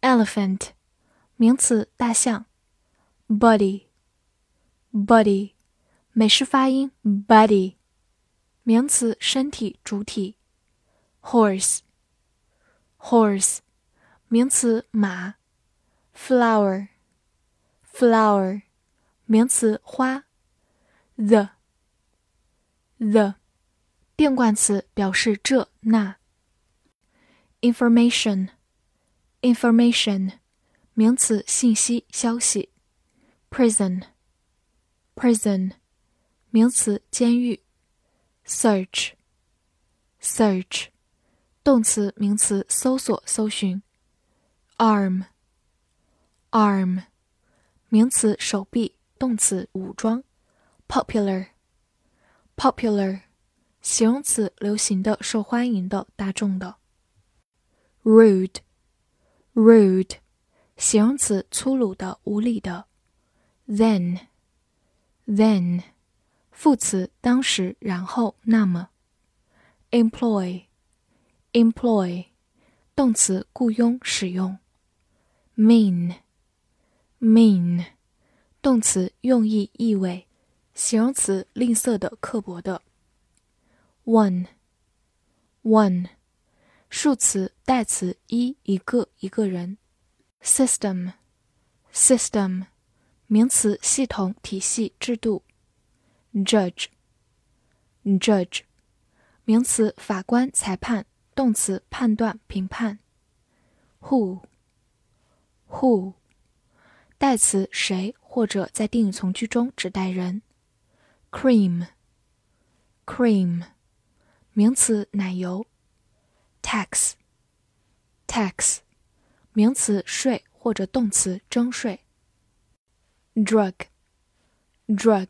elephant，名词，大象。body，body，美式发音，body，名词，身体，主体。horse，horse，名词，马。flower，flower，名词，花。the，the，定冠词，表示这那。information。information，名词，信息、消息。prison，prison，名词，监狱。search，search，动词、名词，搜索、搜寻。arm，arm，名词，手臂；动词，武装。popular，popular，形容词，流行的、受欢迎的、大众的。rude。 rude，形容词，粗鲁的、无理的。then，then，副词，当时、然后、那么。employ，employ，动词，雇佣、使用。mean，mean，动词，用意、意味。形容词，吝啬的、刻薄的。one，one。 数词代词一一个一个人，system，system，名词系统体系制度，judge，judge，名词法官裁判动词判断评判，who，who，代词谁或者在定语从句中指代人，cream，cream，名词奶油。tax，tax，名词税或者动词征税。drug，drug，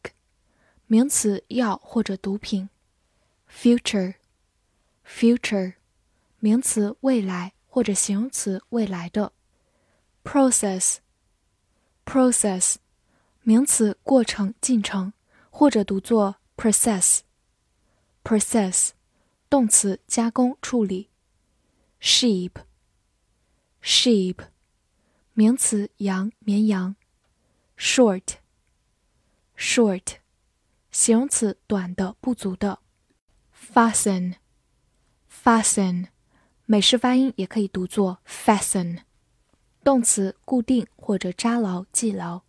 名词药或者毒品。future，future，名词未来或者形容词未来的。process，process，名词过程进程或者读作 process，process，动词加工处理。sheep，sheep，名词，羊，绵羊。short，short，形容词，短的，不足的。fasten，fasten，美式发音也可以读作 fasten，动词，固定或者扎牢、系牢。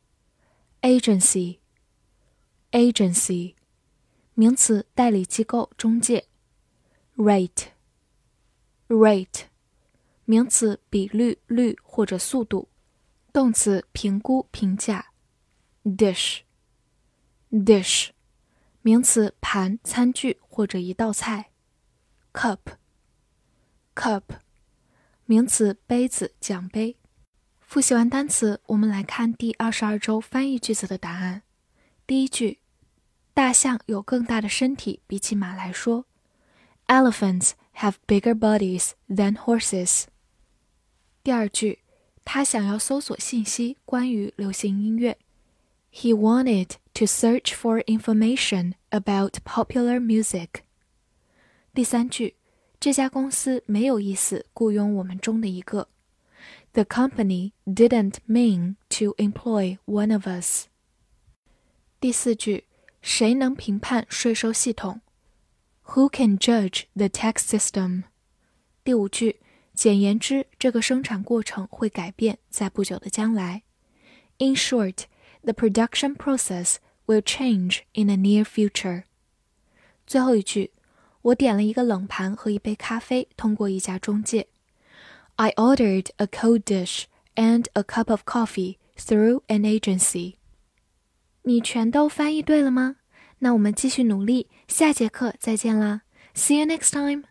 agency，agency，名词，代理机构、中介。rate。 rate，名词，比率、率或者速度；动词，评估、评价。dish，dish，名词，盘、餐具或者一道菜。cup，cup，名词，杯子、奖杯。复习完单词，我们来看第二十二周翻译句子的答案。第一句，大象有更大的身体，比起马来说。Elephants have bigger bodies than horses。第二句，他想要搜索信息关于流行音乐。He wanted to search for information about popular music。第三句，这家公司没有意思雇佣我们中的一个。The company didn't mean to employ one of us。第四句，谁能评判税收系统 ？Who can judge the tax system？第五句，简言之，这个生产过程会改变，在不久的将来。In short, the production process will change in the near future。最后一句，我点了一个冷盘和一杯咖啡，通过一家中介。I ordered a cold dish and a cup of coffee through an agency。你全都翻译对了吗？ 那我们继续努力，下节课再见啦！See you next time.